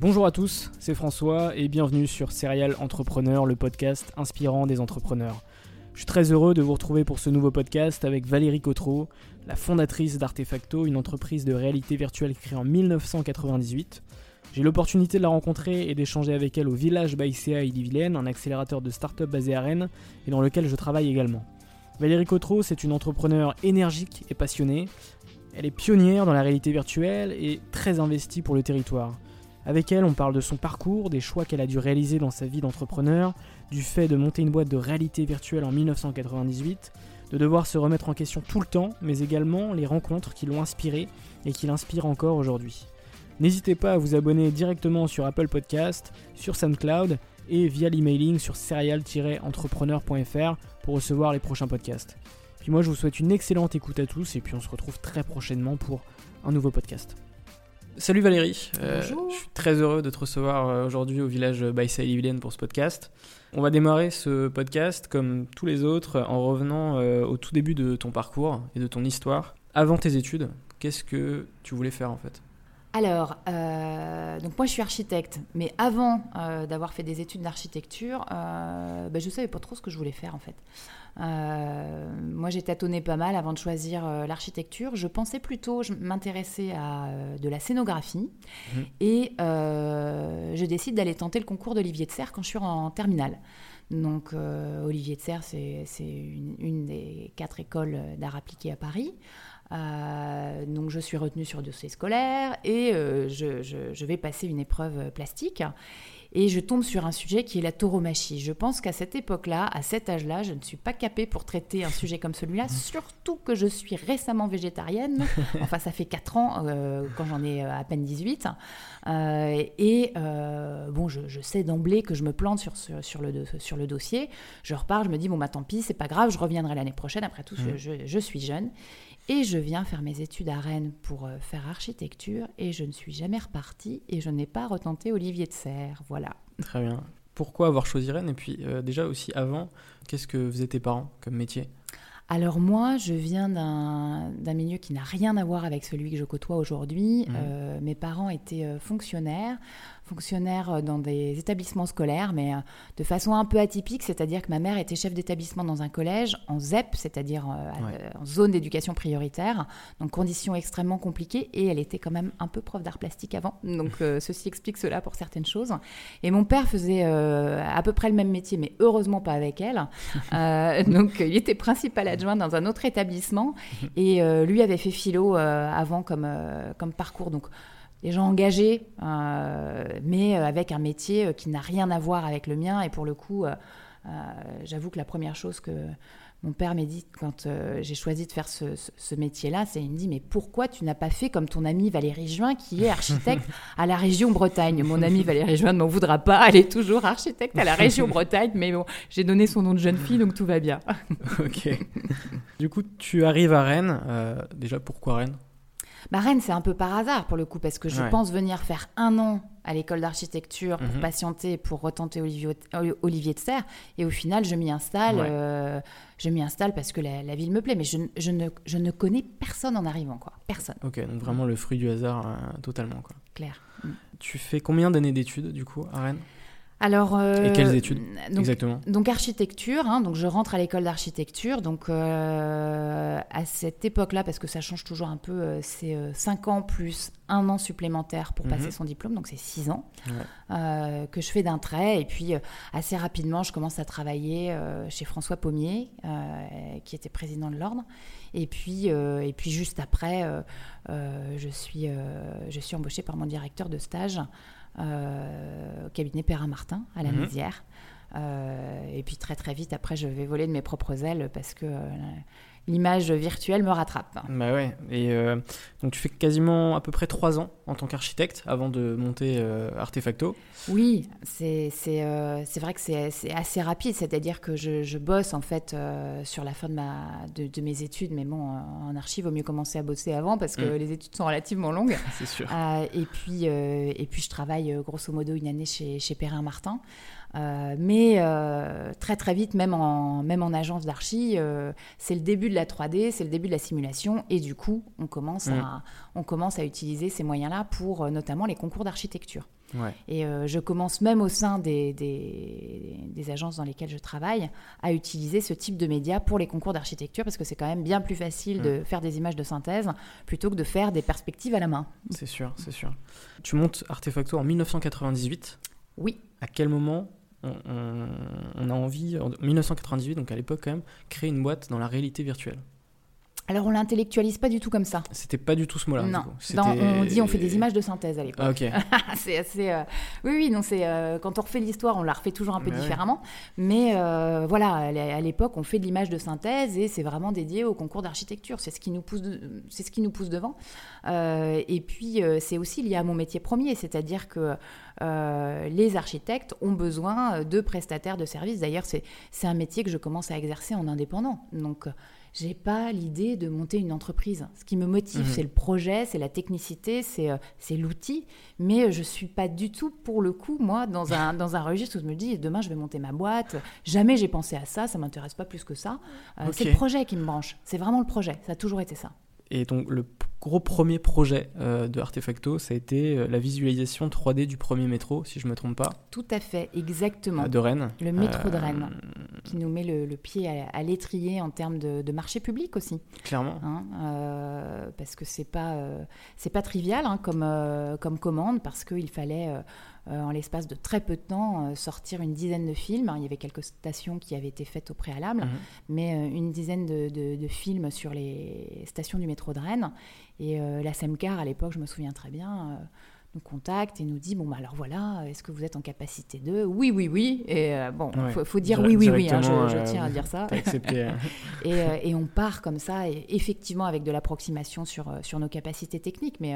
Bonjour à tous, c'est François et bienvenue sur Serial Entrepreneur, le podcast inspirant des entrepreneurs. Je suis très heureux de vous retrouver pour ce nouveau podcast avec Valérie Cotreau, la fondatrice d'Artefacto, une entreprise de réalité virtuelle créée en 1998. J'ai l'opportunité de la rencontrer et d'échanger avec elle au Village by CA Ille-Vilaine, un accélérateur de start-up basé à Rennes et dans lequel je travaille également. Valérie Cotreau, c'est une entrepreneure énergique et passionnée. Elle est pionnière dans la réalité virtuelle et très investie pour le territoire. Avec elle, on parle de son parcours, des choix qu'elle a dû réaliser dans sa vie d'entrepreneur, du fait de monter une boîte de réalité virtuelle en 1998, de devoir se remettre en question tout le temps, mais également les rencontres qui l'ont inspiré et qui l'inspirent encore aujourd'hui. N'hésitez pas à vous abonner directement sur Apple Podcast, sur SoundCloud et via l'emailing sur serial-entrepreneur.fr pour recevoir les prochains podcasts. Puis moi je vous souhaite une excellente écoute à tous et puis on se retrouve très prochainement pour un nouveau podcast. Salut Valérie, euh, je suis très heureux de te recevoir euh, aujourd'hui au village Baïsa-Livienne pour ce podcast. On va démarrer ce podcast comme tous les autres en revenant euh, au tout début de ton parcours et de ton histoire. Avant tes études, qu'est-ce que tu voulais faire en fait? Alors, donc moi je suis architecte, mais avant d'avoir fait des études d'architecture, bah, je ne savais pas trop ce que je voulais faire en fait. Euh, moi, j'ai tâtonné pas mal avant de choisir euh, l'architecture. Je pensais plutôt m'intéresser à euh, de la scénographie. Mhm. Et je décide d'aller tenter le concours d'Olivier de Serre quand je suis en terminale. Donc, Olivier de Serre, c'est une, des quatre écoles d'art appliqué à Paris. Donc, je suis retenue sur dossier scolaire et je, je, vais passer une épreuve plastique et je tombe sur un sujet qui est la tauromachie. Je pense qu'à cette époque-là, à cet âge-là, je ne suis pas capée pour traiter un sujet comme celui-là, mmh. surtout que je suis récemment végétarienne. Enfin, ça fait 4 ans, euh, quand j'en ai euh, à peine 18. Euh, et bon, je, sais d'emblée que je me plante sur, sur, le, sur le dossier. Je repars, je me dis, bon, bah tant pis, c'est pas grave, je reviendrai l'année prochaine. Après tout, mmh. je, je suis jeune. Et je viens faire mes études à Rennes pour euh, faire architecture et je ne suis jamais repartie et je n'ai pas retenté Olivier de Serre. Voilà. Très bien. Pourquoi avoir choisi Rennes Et puis euh, déjà aussi avant, qu'est-ce que faisaient tes parents comme métier? Alors moi, je viens d'un milieu qui n'a rien à voir avec celui que je côtoie aujourd'hui. Mmh. Euh, mes parents étaient fonctionnaires fonctionnaire euh, dans des établissements scolaires, mais euh, de façon un peu atypique, c'est-à-dire que ma mère était chef d'établissement dans un collège en ZEP, c'est-à-dire euh, en zone d'éducation prioritaire, donc conditions extrêmement compliquées, et elle était quand même un peu prof d'art plastique avant, donc ceci explique cela pour certaines choses. Et mon père faisait à peu près le même métier, mais heureusement pas avec elle. donc il était principal adjoint dans un autre établissement, et lui avait fait philo avant comme, comme parcours, donc des gens engagés, euh, mais avec un métier euh, qui n'a rien à voir avec le mien. Et pour le coup, euh, j'avoue que la première chose que mon père m'a dit quand j'ai choisi de faire ce, métier-là, c'est il me dit mais pourquoi tu n'as pas fait comme ton ami Valérie Juin qui est architecte à la région Bretagne? Mon ami Valérie Juin ne m'en voudra pas, elle est toujours architecte à la région Bretagne, mais bon, j'ai donné son nom de jeune fille donc tout va bien. ok. Du coup, tu arrives à Rennes. déjà, pourquoi Rennes? Bah, Rennes, c'est un peu par hasard pour le coup, parce que je Ouais. pense venir faire un an à l'école d'architecture pour Mhm. patienter, pour retenter Olivier, Olivier de Serres. Et au final, je m'y installe. Ouais. euh, je m'y installe parce que la, la ville me plaît. Mais je, je ne, je ne connais personne en arrivant, quoi. Personne, Ok, donc vraiment le fruit du hasard euh, totalement. Quoi. clair. Tu fais combien d'années d'études du coup à Rennes? Alors, euh, Et quelles études donc, Exactement? Donc architecture, hein, donc je rentre à l'école d'architecture. Donc euh, à cette époque-là, parce que ça change toujours un peu, euh, c'est 5 ans plus un an supplémentaire pour Mhm. passer son diplôme, donc c'est 6 ans Ouais. que je fais d'un trait. Et puis assez rapidement, je commence à travailler chez François Pommier, qui était président de l'ordre. Et puis, et puis juste après, je, suis, je suis embauchée par mon directeur de stage au cabinet Perrin Martin à la. Mézières. Euh, et puis très très vite après, je vais voler de mes propres ailes parce que euh, l'image virtuelle me rattrape. Bah ouais. Et euh, donc tu fais quasiment à peu près trois ans en tant qu'architecte avant de monter euh, Artefacto. Oui, c'est euh, vrai que c'est assez rapide, c'est-à-dire que je, je bosse en fait euh, sur la fin de, ma, de, de mes études, mais bon, en archive, il vaut mieux commencer à bosser avant parce que Mm. les études sont relativement longues. C'est sûr. Et, puis, et puis, je travaille grosso modo une année chez, chez Perrin Martin. Euh, mais euh, très très vite, même en, même en agence d'archi, euh, c'est le début de la 3D, c'est le début de la simulation, et du coup, on commence, Mm. à, on commence à utiliser ces moyens-là pour notamment les concours d'architecture. Ouais. Et je commence même au sein des, des, des agences dans lesquelles je travaille à utiliser ce type de médias pour les concours d'architecture parce que c'est quand même bien plus facile de faire des images de synthèse plutôt que de faire des perspectives à la main. C'est sûr, c'est sûr. Tu montes Artefacto en 1998. Oui. À quel moment on, on- a envie, en 1998, donc à l'époque quand même, créer une boîte dans la réalité virtuelle Alors on l'intellectualise pas du tout comme ça. C'était pas du tout ce mot-là. non. Dans- on dit on fait des images de synthèse à l'époque. Ah, ok. c'est assez. euh, Oui, oui, non, c'est euh, quand on refait l'histoire, on la refait toujours un peu ouais. différemment. Mais euh, voilà, à l'é- à l'époque, on fait de l'image de synthèse et c'est vraiment dédié au concours d'architecture. C'est ce qui nous pousse, de- c'est ce qui nous pousse devant. Et puis c'est aussi lié à mon métier premier, c'est-à-dire que les architectes ont besoin de prestataires de services. D'ailleurs, c'est c'est un métier que je commence à exercer en indépendant. Donc j'ai pas l'idée de monter une entreprise. Ce qui me motive, Mhm. c'est le projet, c'est la technicité, c'est euh, c'est l'outil. Mais euh, je suis pas du tout, pour le coup, moi, dans un, dans un registre où je me dis demain je vais monter ma boîte. Jamais j'ai pensé à ça, ça m'intéresse pas plus que ça. Euh, C'est le projet qui me branche. C'est vraiment le projet. Ça a toujours été ça. Et donc le gros premier projet euh, de Artefacto, ça a été la visualisation 3D du premier métro, si je me trompe pas, Tout à fait, exactement. de Rennes. Le métro de Rennes, qui nous met le, le pied à, à l'étrier en termes de, de marché public aussi. Clairement. hein, euh, parce que c'est pas euh, c'est pas trivial hein, comme euh, comme commande parce qu'il fallait en l'espace de très peu de temps sortir une dizaine de films. Il y avait quelques stations qui avaient été faites au préalable, Mhm. mais une dizaine de, de- de films sur les stations du métro de Rennes. Et la SEMCAR à l'époque, je me souviens très bien. Nous contacte et nous dit bon bah alors voilà est-ce que vous êtes en capacité de oui oui oui et euh, bon Ouais. faut, faut dire oui oui oui hein, je, je euh, tiens à dire ça euh, et, euh, et on part comme ça, et effectivement avec de l'approximation sur, sur nos capacités techniques, mais,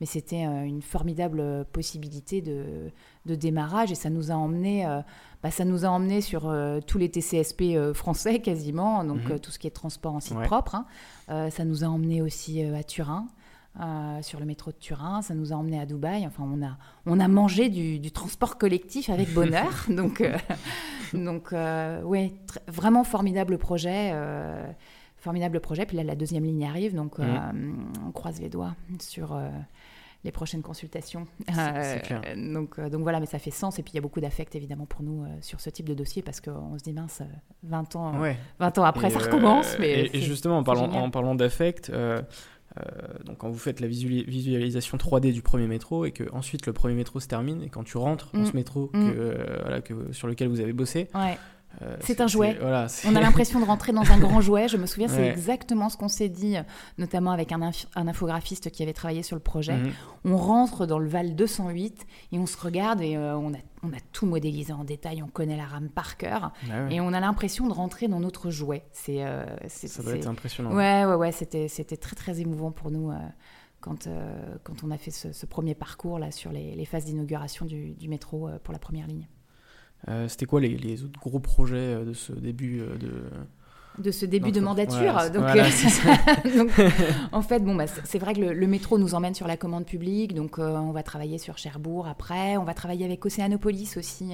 mais c'était une formidable possibilité de, de démarrage et ça nous a emmené, bah, ça nous a emmené sur tous les TCSP français quasiment, donc Mhm. euh, tout ce qui est transport en site Ouais. propre. hein. Ça nous a emmené aussi à Turin. Euh, sur le métro de Turin, ça nous a emmené à Dubaï. Enfin, on a, on a mangé du, du transport collectif avec bonheur. donc, euh, donc euh, ouais, vraiment formidable projet. euh, formidable projet. Puis là, la deuxième ligne arrive, donc euh, on croise les doigts sur les prochaines consultations. c'est clair. donc, donc voilà, mais ça fait sens. Et puis il y a beaucoup d'affect évidemment pour nous sur ce type de dossier parce qu'on se dit mince, euh, 20 ans, Ouais. 20 ans après, Et, ça recommence. Mais et, justement, en parlant, en parlant d'affect, donc quand vous faites la visuali- visualisation 3D du premier métro et que ensuite le premier métro se termine et quand tu rentres dans Mm. ce métro que, Mm. euh, voilà, que, sur lequel vous avez bossé, Ouais. Euh, C'est un jouet. Voilà, On a l'impression de rentrer dans un grand jouet. Je me souviens, c'est Ouais. exactement ce qu'on s'est dit, notamment avec un, inf- un infographiste qui avait travaillé sur le projet. Mhm. On rentre dans le Val 208 et on se regarde et euh, on, a, on a tout modélisé en détail. On connaît la rame par cœur Ah ouais, et on a l'impression de rentrer dans notre jouet. C'est, euh, ça doit être impressionnant. Ouais, ouais, ouais. C'était, c'était très, très émouvant pour nous quand, quand on a fait ce, ce premier parcours là sur les, les phases d'inauguration du, du métro pour la première ligne. Euh, C'était quoi les, les autres gros projets euh, de ce début euh, de de ce début de mandature. donc, donc, en fait, bon, bah, c'est vrai que le, métro nous emmène sur la commande publique. Donc, on va travailler sur Cherbourg après. On va travailler avec Océanopolis aussi.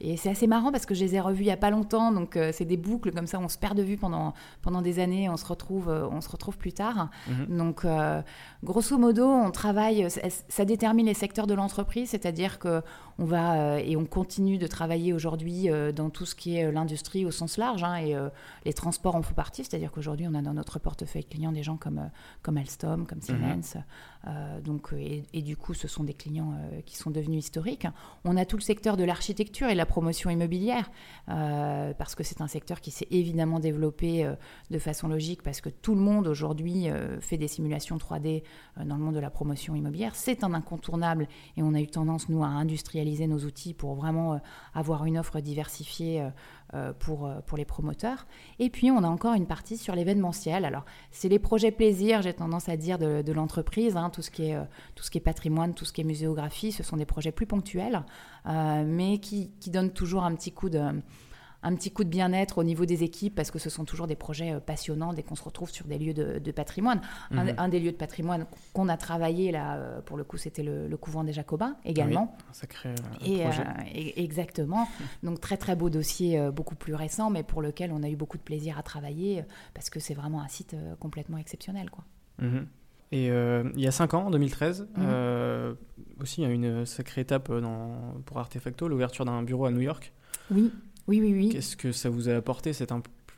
Et c'est assez marrant parce que je les ai revus il n'y a pas longtemps. Donc, c'est des boucles comme ça. On se perd de vue pendant, pendant des années. On se retrouve, on se retrouve plus tard. Mhm. Donc, grosso modo, on travaille. Ça, ça détermine les secteurs de l'entreprise. C'est-à-dire que on va et on continue de travailler aujourd'hui dans tout ce qui est l'industrie au sens large. Hein, et les transports en font partie, c'est-à-dire qu'aujourd'hui, on a dans notre portefeuille client des gens comme, comme Alstom, comme mhm. Siemens. donc, et, du coup, ce sont des clients qui sont devenus historiques. On a tout le secteur de l'architecture et la promotion immobilière, parce que c'est un secteur qui s'est évidemment développé de façon logique, parce que tout le monde aujourd'hui fait des simulations 3D dans le monde de la promotion immobilière. C'est un incontournable et on a eu tendance, nous, à industrialiser nos outils pour vraiment avoir une offre diversifiée euh, pour, euh, pour les promoteurs. Et puis, on a encore une partie sur l'événementiel. Alors, c'est les projets plaisir, j'ai tendance à dire, de, l'entreprise. Hein, tout, ce qui est, euh, tout ce qui est patrimoine, tout ce qui est muséographie, ce sont des projets plus ponctuels, mais qui, qui, donnent toujours un petit coup de un petit coup de bien-être au niveau des équipes parce que ce sont toujours des projets euh, passionnants dès qu'on se retrouve sur des lieux de, patrimoine. Un, mhm. des lieux de patrimoine qu'on a travaillé là, euh, pour le coup, c'était le, couvent des Jacobins également. Oui, un sacré euh, et, projet. exactement. Donc très très beau dossier, beaucoup plus récent, mais pour lequel on a eu beaucoup de plaisir à travailler parce que c'est vraiment un site complètement exceptionnel, quoi. Mhm. Et il y a 5 ans, en 2013, mhm. aussi il y a une sacrée étape dans, pour Artefacto, l'ouverture d'un bureau à New York. Oui. Oui, oui, oui. Qu'est-ce que ça vous a apporté, cette,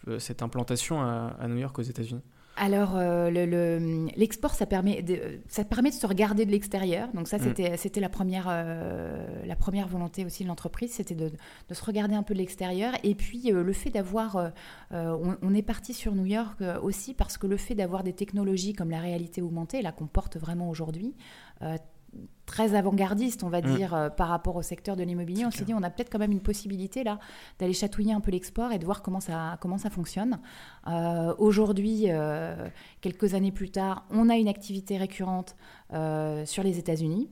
euh, cette implantation à, New York, aux États-Unis? Alors, euh, l'export, ça, permet de, ça permet de se regarder de l'extérieur. Donc ça, mm. c'était c'était la, première, euh, la première volonté aussi de l'entreprise, c'était de, de, se regarder un peu de l'extérieur. Et puis, le fait d'avoir... On, on, est parti sur New York aussi parce que le fait d'avoir des technologies comme la réalité augmentée, là qu'on porte vraiment aujourd'hui, très avant-gardiste, on va mm. dire, euh, par rapport au secteur de l'immobilier. On s'est dit, on a peut-être quand même une possibilité là d'aller chatouiller un peu l'export et de voir comment ça, comment ça fonctionne. Euh, aujourd'hui, euh, quelques années plus tard, on a une activité récurrente sur les États-Unis.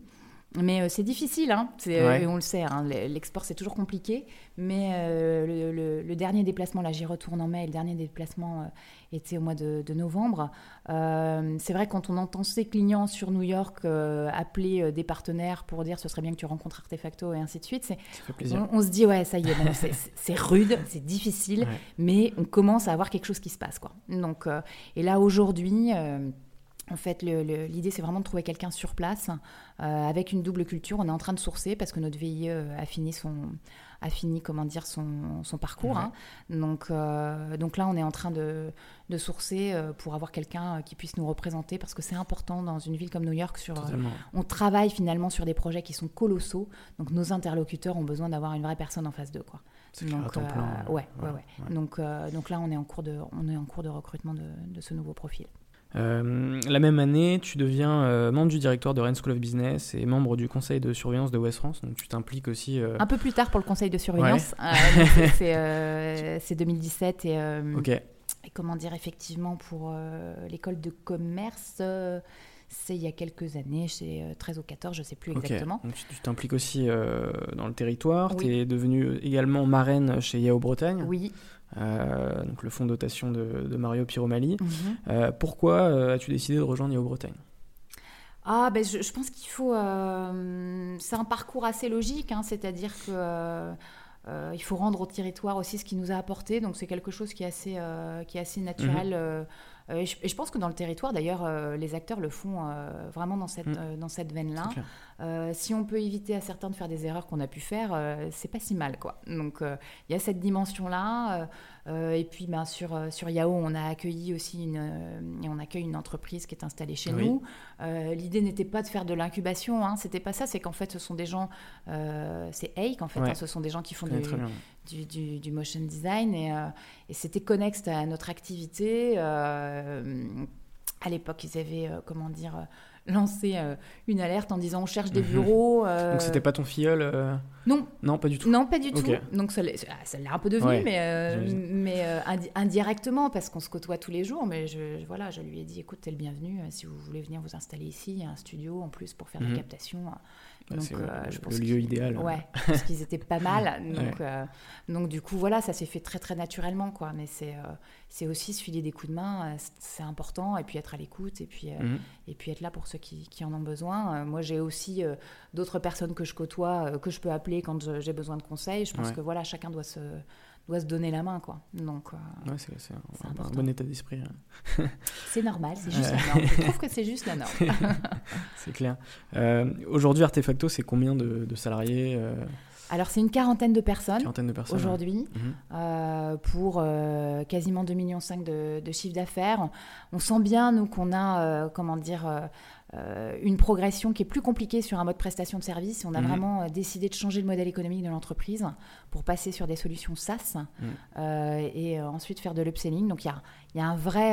Mais euh, c'est difficile, hein. Euh, on le sait, hein. l'export c'est toujours compliqué. Mais euh, le, dernier déplacement, là j'y retourne en mai, le dernier déplacement était au mois de, novembre. c'est vrai quand on entend ces clients sur New York appeler des partenaires pour dire ce serait bien que tu rencontres Artefacto et ainsi de suite, on, on, se dit ouais ça y est, c'est rude, c'est difficile, mais on commence à avoir quelque chose qui se passe. Quoi. Donc, et là aujourd'hui... En fait, l'idée, c'est vraiment de trouver quelqu'un sur place euh, avec une double culture. On est en train de sourcer parce que notre VIE a fini son, a fini, comment dire, son, son parcours. Hein. Donc, euh, donc là, on est en train de, de sourcer euh, pour avoir quelqu'un qui puisse nous représenter parce que c'est important dans une ville comme New York. Sur, on travaille finalement sur des projets qui sont colossaux. Donc, nos interlocuteurs ont besoin d'avoir une vraie personne en face d'eux. Quoi. Donc, ouais, ouais, ouais, Donc, donc là, on est en cours de, on est en cours de recrutement de, de ce nouveau profil. Euh, la même année, tu deviens euh, membre du directoire de Rennes School of Business et membre du conseil de surveillance de West France. Donc tu t'impliques aussi. Euh, Un peu plus tard pour le conseil de surveillance. c'est 2017 et, Ok. et, comment dire effectivement pour l'école de commerce. c'est il y a quelques années, c'est 13 ou 14, je ne sais plus exactement. Donc, tu t'impliques aussi dans le territoire. Tu es devenue également marraine chez Yao Bretagne. Oui. Euh, donc le fonds de dotation de, Mario Piromali. Mhm. Euh, pourquoi euh, as-tu décidé de rejoindre Néo Bretagne? Ah, ben je, pense qu'il faut. c'est un parcours assez logique, hein, c'est-à-dire que. il faut rendre au territoire aussi ce qui nous a apporté, donc c'est quelque chose qui est assez, qui est assez naturel. Mhm. Et je, pense que dans le territoire, d'ailleurs, les acteurs le font vraiment dans cette, dans cette veine-là. si on peut éviter à certains de faire des erreurs qu'on a pu faire, c'est pas si mal, quoi. Donc, il y a cette dimension-là. Euh, et puis, ben, sur, euh, sur Yahoo, on a accueilli aussi une, euh, on accueille une entreprise qui est installée chez nous. L'idée n'était pas de faire de l'incubation, hein, c'était pas ça, c'est qu'en fait, ce sont des gens, c'est Hake en fait, hein, ce sont des gens qui font du, du, du, motion design et, et c'était connexe à notre activité. à l'époque, ils avaient, comment dire, lancé euh, une alerte en disant on cherche des mhm. bureaux. Euh, Donc c'était pas ton filleul euh? Non. Non, pas du tout. Non, pas du tout. Donc ça, l'a un peu devenu, mais, mais indirectement parce qu'on se côtoie tous les jours. Mais je, voilà, je lui ai dit écoute, t'es le bienvenu. Si vous voulez venir vous installer ici, il y a un studio en plus pour faire de la captation. Bah, c'est le, lieu idéal. Ouais, parce qu'ils étaient pas mal. Donc, donc du coup, voilà, ça s'est fait très très naturellement, quoi. Mais c'est c'est aussi se filer des coups de main, c'est important, et puis être à l'écoute, et puis mhm. et puis être là pour ceux qui, qui en ont besoin. moi, j'ai aussi d'autres personnes que je côtoie que je peux appeler quand j'ai besoin de conseils. Je pense que voilà, chacun doit se doit se donner la main, quoi. Donc, euh, ouais, c'est, un, bon état d'esprit. Hein. c'est normal, c'est juste la norme. Je trouve que c'est juste la norme. c'est clair. Euh, aujourd'hui, Artefacto, c'est combien de, salariés euh? Alors, c'est une quarantaine de personnes, quarantaine de personnes aujourd'hui, mhm. pour quasiment 2,5 millions de, de chiffre d'affaires. On sent bien, nous, qu'on a, comment dire, une progression qui est plus compliquée sur un mode prestation de service. On a mhm. vraiment euh, décidé de changer le modèle économique de l'entreprise pour passer sur des solutions SaaS mhm. euh, et ensuite faire de l'upselling. Donc il y a, un vrai,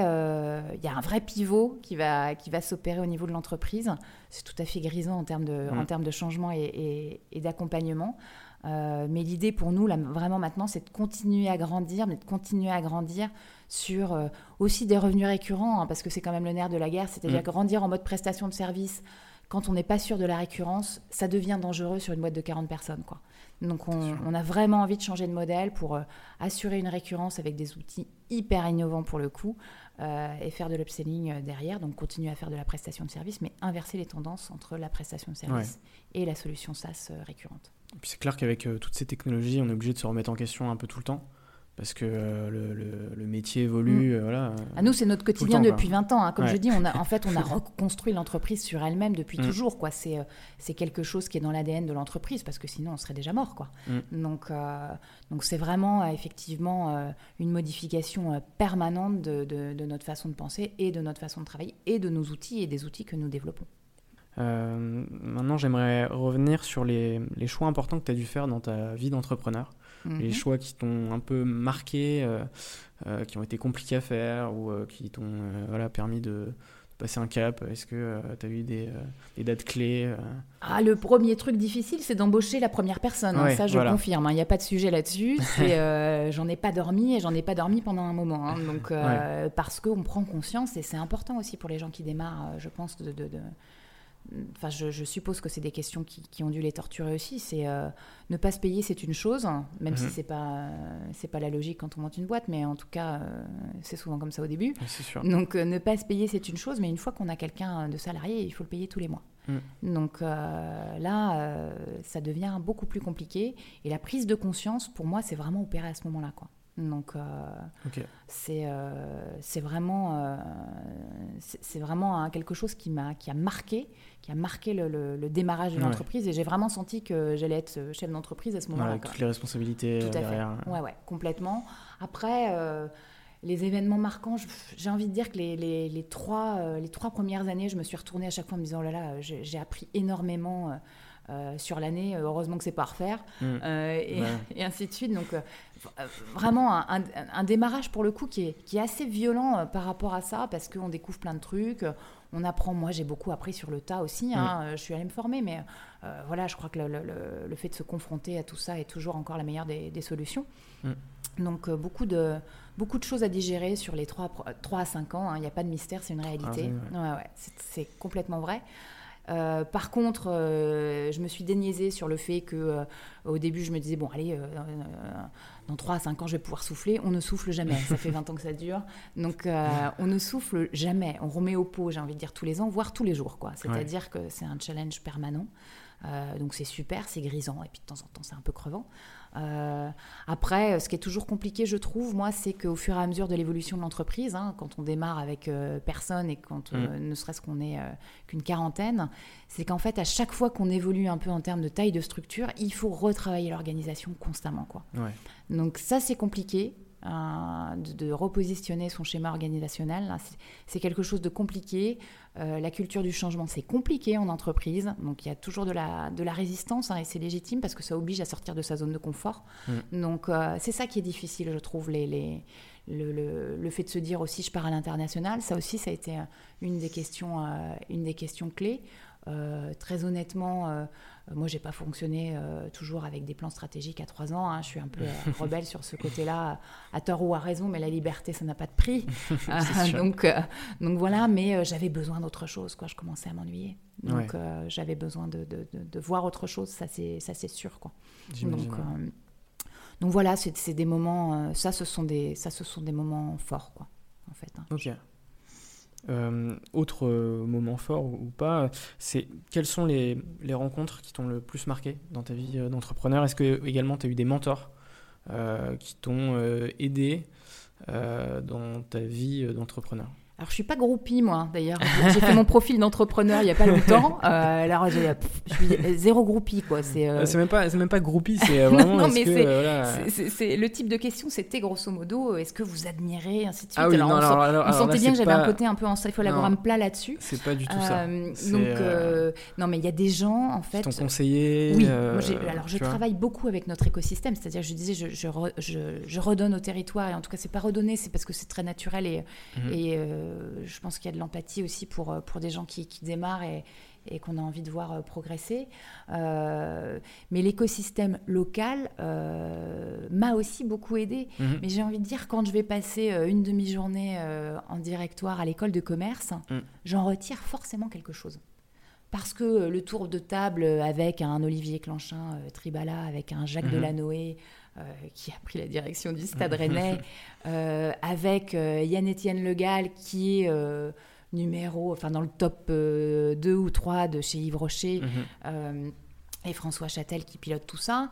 y a un vrai pivot qui va, qui va s'opérer au niveau de l'entreprise. C'est tout à fait grisant en termes de, en mhm. termes de changement et, et d'accompagnement. mais l'idée pour nous, là, vraiment maintenant, c'est de continuer à grandir, mais de continuer à grandir sur euh, aussi des revenus récurrents, hein, parce que c'est quand même le nerf de la guerre, c'est-à-dire mm. grandir en mode prestation de service quand on n'est pas sûr de la récurrence, ça devient dangereux sur une boîte de 40 personnes. Quoi. Donc on, a vraiment envie de changer de modèle pour euh, assurer une récurrence avec des outils hyper innovants pour le coup euh, et faire de l'upselling derrière, donc continuer à faire de la prestation de service, mais inverser les tendances entre la prestation de service et la solution SaaS récurrente. c'est clair qu'avec toutes ces technologies, on est obligé de se remettre en question un peu tout le temps parce que euh, le, le, métier évolue. Mm. Euh, voilà, à nous, c'est notre quotidien depuis 20 ans. Hein. Comme je dis, on a, en fait, on a reconstruit l'entreprise sur elle-même depuis mm. toujours. Quoi. C'est, euh, c'est quelque chose qui est dans l'ADN de l'entreprise, parce que sinon, on serait déjà mort. Quoi. Mm. Donc, donc, c'est vraiment effectivement une modification permanente de, de, notre façon de penser et de notre façon de travailler et de nos outils et des outils que nous développons. maintenant, j'aimerais revenir sur les, les choix importants que tu as dû faire dans ta vie d'entrepreneur les mhm. choix qui t'ont un peu marqué, euh, euh, qui ont été compliqués à faire ou euh, qui t'ont voilà, permis de, passer un cap Est-ce que tu as eu des, des dates clés ah, Le premier truc difficile, c'est d'embaucher la première personne. Hein, ça, je confirme. Hein, il n'y a pas de sujet là-dessus. j'en ai pas dormi et j'en ai pas dormi pendant un moment. Hein, donc, Parce qu'on prend conscience, et c'est important aussi pour les gens qui démarrent, je pense, de, de enfin, je, suppose que c'est des questions qui, ont dû les torturer aussi. C'est euh, ne pas se payer, c'est une chose, même si mhm. c'est pas c'est pas la logique quand on monte une boîte, mais en tout cas, euh, c'est souvent comme ça au début. Donc, euh, ne pas se payer, c'est une chose, mais une fois qu'on a quelqu'un de salarié, il faut le payer tous les mois. Mm. Donc là, ça devient beaucoup plus compliqué. Et la prise de conscience, pour moi, c'est vraiment opéré à ce moment-là, quoi. Donc c'est c'est vraiment c'est vraiment quelque chose qui m'a qui a marqué qui a marqué le, démarrage de l'entreprise. Et j'ai vraiment senti que j'allais être chef d'entreprise à ce moment-là. avec toutes les responsabilités Tout à derrière. Fait. Ouais, ouais, complètement. Après, euh, les événements marquants, j'ai envie de dire que les, les, trois, euh, les trois premières années, je me suis retournée à chaque fois en me disant, oh là là, j'ai appris énormément. Euh, sur l'année, heureusement que c'est pas à refaire, mmh. et, et, ainsi de suite. Donc, vraiment un, un, démarrage pour le coup qui est, qui est assez violent par rapport à ça, parce qu'on découvre plein de trucs, on apprend. Moi, j'ai beaucoup appris sur le tas aussi. Hein, mm. Je suis allée me former, mais euh, voilà, je crois que le, fait de se confronter à tout ça est toujours encore la meilleure des, solutions. Mm. Donc, euh, beaucoup, de, beaucoup de choses à digérer sur les 3, 3 à 5 ans. Hein. Il n'y a pas de mystère, c'est une réalité. Ah ouais, c'est complètement vrai. Euh, par contre, je me suis déniaisée sur le fait que au début, je me disais, bon, allez, dans 3 à 5 ans, je vais pouvoir souffler. On ne souffle jamais. Ça fait 20 ans que ça dure. Donc, euh, on ne souffle jamais. On remet au pot, j'ai envie de dire, tous les ans, voire tous les jours. quoi. C'est-à-dire que c'est un challenge permanent. Euh, donc, c'est super, c'est grisant. Et puis, de temps en temps, c'est un peu crevant. Euh, après, ce qui est toujours compliqué, je trouve, moi, c'est qu'au fur et à mesure de l'évolution de l'entreprise, hein, quand on démarre avec euh, personne et quand mm. ne serait-ce qu'on est qu'une quarantaine, c'est qu'en fait, à chaque fois qu'on évolue un peu en termes de taille de structure, il faut retravailler l'organisation constamment. Quoi. Donc ça, c'est compliqué. Euh, de, repositionner son schéma organisationnel. C'est quelque chose de compliqué. Euh, la culture du changement, c'est compliqué en entreprise. Donc il y a toujours de la, de la résistance hein, et c'est légitime parce que ça oblige à sortir de sa zone de confort. Mm. Donc euh, c'est ça qui est difficile, je trouve, les, les, le, le, fait de se dire aussi je pars à l'international. Ça aussi, ça a été une des questions, une des questions clés. très honnêtement, moi, j'ai pas fonctionné toujours avec des plans stratégiques à trois ans. Hein. Je suis un peu rebelle sur ce côté-là, à tort ou à raison, mais la liberté, ça n'a pas de prix. donc, donc voilà, mais j'avais besoin d'autre chose. Quoi. Je commençais à m'ennuyer. Donc j'avais besoin de, de, de, voir autre chose, ça c'est sûr. Quoi. Donc, donc voilà, c'est des moments, ça, ce sont des, ça, ce sont des moments forts, quoi, en fait. Hein. Ok. Euh, autre euh, moment fort ou, pas, c'est quelles sont les, les rencontres qui t'ont le plus marqué dans ta vie euh, d'entrepreneur? Est-ce que également tu as eu des mentors qui t'ont aidé dans ta vie d'entrepreneur? Alors, je suis pas groupie, moi, d'ailleurs. J'ai fait mon profil d'entrepreneur il y a pas longtemps. Euh, alors, je suis zéro groupie, quoi. C'est euh... même pas, c'est même pas groupie, c'est euh, vraiment. non, mais c'est le type de question, c'était grosso modo, est-ce que vous admirez, ainsi de suite. Ah oui, alors, non, on, alors, alors, on sentait bien que j'avais un côté un peu en me plat là-dessus. C'est pas du tout ça. Euh, donc, non, mais il y a des gens, en fait. Qui t'ont conseillé. Oui. alors, je travaille beaucoup avec notre écosystème, c'est-à-dire, je disais, je, je, redonne au territoire, et en tout cas, c'est pas redonner, c'est parce que c'est très naturel et, mhm. et euh, je pense qu'il y a de l'empathie aussi pour, euh, pour des gens qui, démarrent et, et qu'on a envie de voir euh, progresser. mais l'écosystème local m'a aussi beaucoup aidé. Mhm. Mais j'ai envie de dire, quand je vais passer une demi-journée en directoire à l'école de commerce, mhm. j'en retire forcément quelque chose. Parce que le tour de table avec un Olivier Clanchin Tribala, avec un Jacques mhm. Delanoë, euh, qui a pris la direction du Stade Rennais, euh, avec euh, Yann-Étienne Legal, qui est numéro, enfin dans le top 2 ou 3 de chez Yves Rocher, mhm. et François Châtel qui pilote tout ça,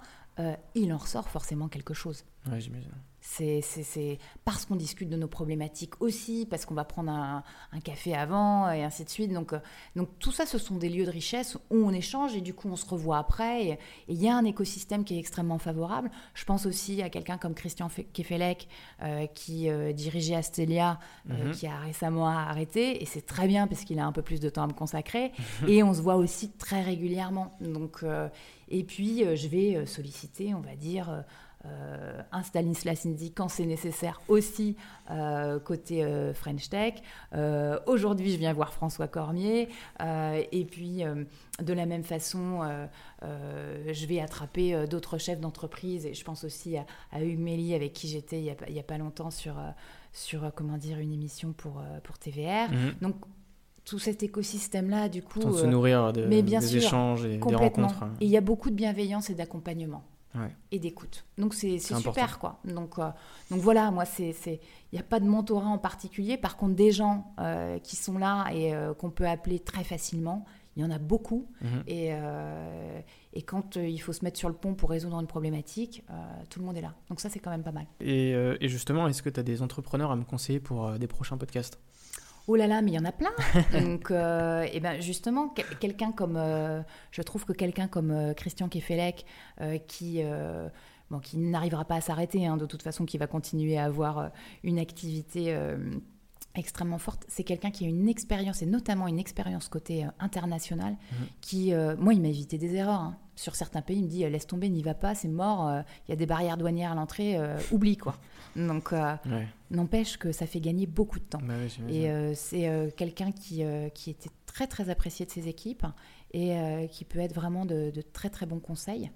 il en ressort forcément quelque chose. Ouais, j'imagine. C'est parce qu'on discute de nos problématiques aussi, parce qu'on va prendre un, café avant et ainsi de suite. Donc, euh, donc tout ça, ce sont des lieux de richesse où on échange et du coup on se revoit après. Et il y a un écosystème qui est extrêmement favorable. Je pense aussi à quelqu'un comme Christian Kefelec euh, qui euh, dirigeait Astelia, mhm. qui a récemment arrêté. Et c'est très bien parce qu'il a un peu plus de temps à me consacrer. et on se voit aussi très régulièrement. Donc, et puis je vais solliciter, on va dire euh, un Stanislas Indy quand c'est nécessaire aussi euh, côté euh, French Tech. Aujourd'hui, je viens voir François Cormier. et puis, de la même façon, je vais attraper d'autres chefs d'entreprise. Et je pense aussi à, Hugues Méli, avec qui j'étais il n'y a, pas longtemps sur, sur comment dire, une émission pour, pour TVR. Mhm. Donc, tout cet écosystème-là, du coup. se nourrir de, des échanges et des rencontres. Et il y a beaucoup de bienveillance et d'accompagnement et d'écoute. Donc c'est super quoi. Donc, euh, donc voilà, moi c'est il n'y a pas de mentorat en particulier. Par contre des gens euh, qui sont là et euh, qu'on peut appeler très facilement, il y en a beaucoup. Mhm. Et, et quand il faut se mettre sur le pont pour résoudre une problématique, tout le monde est là. Donc ça c'est quand même pas mal. Et, et justement, est-ce que tu as des entrepreneurs à me conseiller pour des prochains podcasts? Oh là là, mais il y en a plein. Donc, euh, et ben justement, quelqu'un comme, euh, je trouve que quelqu'un comme euh, Christian Kefelec, qui, bon, qui n'arrivera pas à s'arrêter, hein, de toute façon, qui va continuer à avoir une activité extrêmement forte, c'est quelqu'un qui a une expérience, et notamment une expérience côté international, mmh. qui, moi, il m'a évité des erreurs. Hein sur certains pays, il me dit laisse tomber, n'y va pas, c'est mort, euh, il y a des barrières douanières à l'entrée, euh, oublie quoi. Donc, euh, n'empêche que ça fait gagner beaucoup de temps. Bah et c'est quelqu'un qui, qui était très très apprécié de ses équipes et qui peut être vraiment de, très très bons conseils.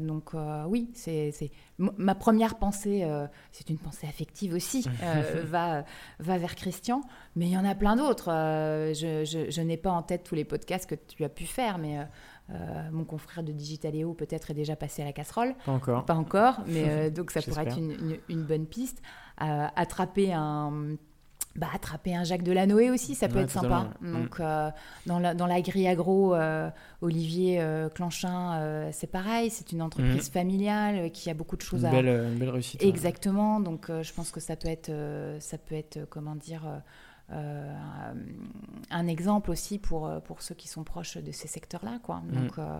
Donc oui, c'est ma première pensée, c'est une pensée affective aussi, va, va vers Christian, mais il y en a plein d'autres. je, je n'ai pas en tête tous les podcasts que tu as pu faire, mais euh, mon confrère de Digitaléo peut-être est déjà passé à la casserole. Pas encore. Pas encore, mais euh, donc ça pourrait être une, bonne piste. Euh, attraper un. Bah, attraper un Jacques Delanoë aussi, ça peut être sympa. Donc, mm. dans, la, dans grille agro, Olivier Clanchin, c'est pareil, c'est une entreprise mm. familiale qui a beaucoup de choses à. Belle, une belle réussite. Exactement, donc je pense que ça peut être, ça peut être comment dire, euh, un exemple aussi pour, euh, pour ceux qui sont proches de ces secteurs-là. Quoi. Mm. Donc, euh,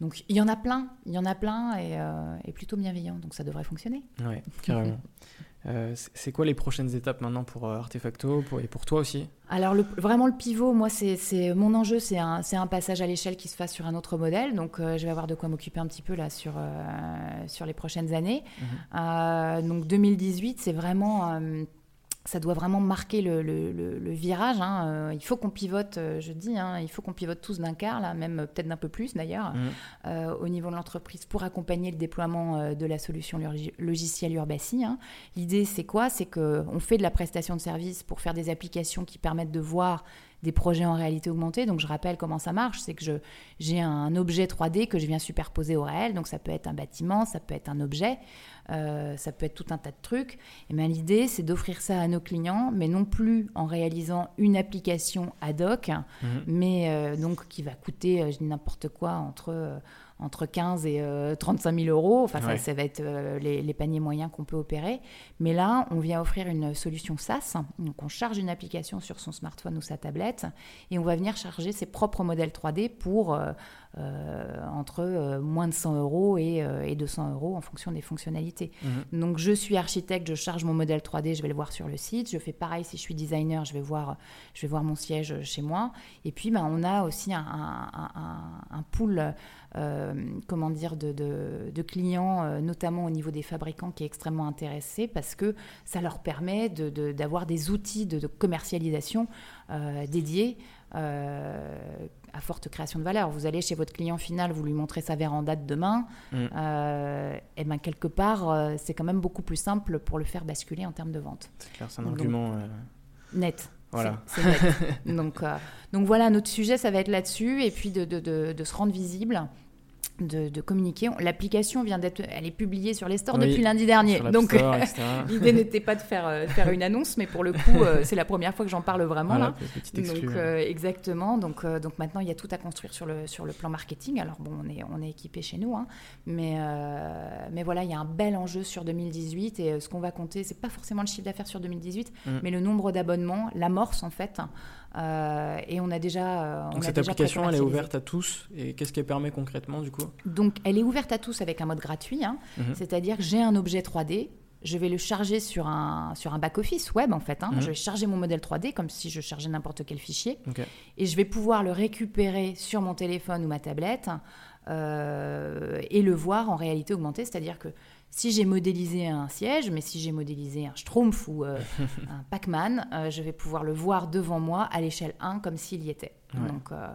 donc il y en a plein, il y en a plein et, et plutôt bienveillant, donc ça devrait fonctionner. Oui, carrément. c'est quoi les prochaines étapes maintenant pour Artefacto pour, et pour toi aussi? Alors le, vraiment le pivot, moi c'est mon enjeu, c'est un, un, passage à l'échelle qui se fasse sur un autre modèle. Donc je vais avoir de quoi m'occuper un petit peu là sur, sur les prochaines années. Mm-hmm. donc 2018, c'est vraiment ça doit vraiment marquer le, le- le- le virage. hein. Euh, il faut qu'on pivote, euh, je dis, hein, il faut qu'on pivote tous d'un quart, là, même euh, peut-être d'un peu plus d'ailleurs, euh, au niveau de l'entreprise pour accompagner le déploiement de la solution log- logicielle Urbasi. hein. L'idée, c'est quoi? C'est qu'on fait de la prestation de service pour faire des applications qui permettent de voir des projets en réalité augmentée. Donc, je rappelle comment ça marche. C'est que je- j'ai un objet 3D que je viens superposer au réel. Donc, ça peut être un bâtiment, ça peut être un objet, euh, ça peut être tout un tas de trucs. Et bien, l'idée, c'est d'offrir ça à nos clients, mais non plus en réalisant une application ad hoc, Mhm. mais euh, donc qui va coûter, euh, je dis n'importe quoi, entre, euh, entre 15 et euh, 35 000 euros. Enfin, ça, Ouais. ça va être euh, les, les paniers moyens qu'on peut opérer. Mais là, on vient offrir une solution SaaS. Donc, on charge une application sur son smartphone ou sa tablette et on va venir charger ses propres modèles 3D pour euh, euh, entre euh, moins de 100 euros et, euh, et 200 euros en fonction des fonctionnalités. Mhm. Donc je suis architecte, je charge mon modèle 3D, je vais le voir sur le site. Je fais pareil si je suis designer, je vais voir, je vais voir mon siège chez moi. Et puis ben, on a aussi un, un, un- un pool, euh, comment dire, de, de- de clients, euh, notamment au niveau des fabricants, qui est extrêmement intéressé parce que ça leur permet de- d'avoir des outils de, commercialisation euh, dédiés. euh, à forte création de valeur. Vous allez chez votre client final, vous lui montrez sa véranda de demain, Mm. euh, et ben quelque part, euh, c'est quand même beaucoup plus simple pour le faire basculer en termes de vente. C'est clair, c'est un Donc, argument. euh, Net. Voilà. C'est net. donc, euh, donc voilà, notre sujet, ça va être là-dessus, et puis de, de- de- de se rendre visible. De, de communiquer. L'application vient d'être, elle est publiée sur les stores Oui, depuis lundi dernier. Donc etc. l'idée n'était pas de faire, euh, faire une annonce, mais pour le coup, euh, c'est la première fois que j'en parle vraiment Voilà, là. Donc euh, exactement. Donc, euh, donc maintenant il y a tout à construire sur le sur le plan marketing. Alors bon, on est on est équipé chez nous, hein. mais euh, mais voilà, il y a un bel enjeu sur 2018 et euh, ce qu'on va compter, c'est pas forcément le chiffre d'affaires sur 2018, Mm. mais le nombre d'abonnements, l'amorce en fait. Euh, et on a déjà euh, on Donc a cette déjà application, elle est ouverte à tous. Et qu'est-ce qu'elle permet concrètement du coup? Donc elle est ouverte à tous avec un mode gratuit. hein. Mhm. C'est-à-dire que j'ai un objet 3D, je vais le charger sur un, sur un back-office web en fait. hein. Mhm. Je vais charger mon modèle 3D comme si je chargeais n'importe quel fichier. Et je vais pouvoir le récupérer sur mon téléphone ou ma tablette euh, et le voir en réalité augmentée. C'est-à-dire que si j'ai modélisé un siège, mais si j'ai modélisé un Schtroumpf ou euh, un Pac-Man, euh, je vais pouvoir le voir devant moi à l'échelle 1 comme s'il y était. Ouais. Donc, euh,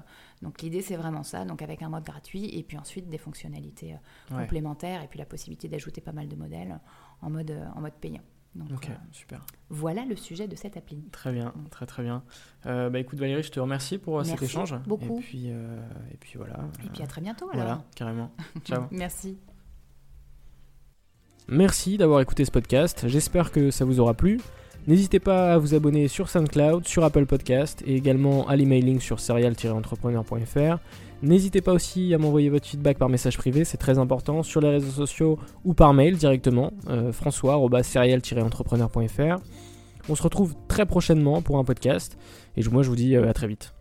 donc l'idée c'est vraiment ça, donc avec un mode gratuit et puis ensuite des fonctionnalités Ouais. complémentaires et puis la possibilité d'ajouter pas mal de modèles en mode, en mode payant. Donc Ok, super. voilà le sujet de cette appli. Très bien, très très bien. Bah écoute Valérie, je te remercie pour cet Merci échange. beaucoup. Et puis, et puis voilà. Et puis à très bientôt alors. Voilà, carrément. Ciao. Merci. Merci d'avoir écouté ce podcast, j'espère que ça vous aura plu. N'hésitez pas à vous abonner sur SoundCloud, sur Apple Podcast et également à l'emailing sur serial-entrepreneur.fr. N'hésitez pas aussi à m'envoyer votre feedback par message privé, c'est très important, sur les réseaux sociaux ou par mail directement, euh, françois-serial-entrepreneur.fr. On se retrouve très prochainement pour un podcast et moi je vous dis euh, à très vite.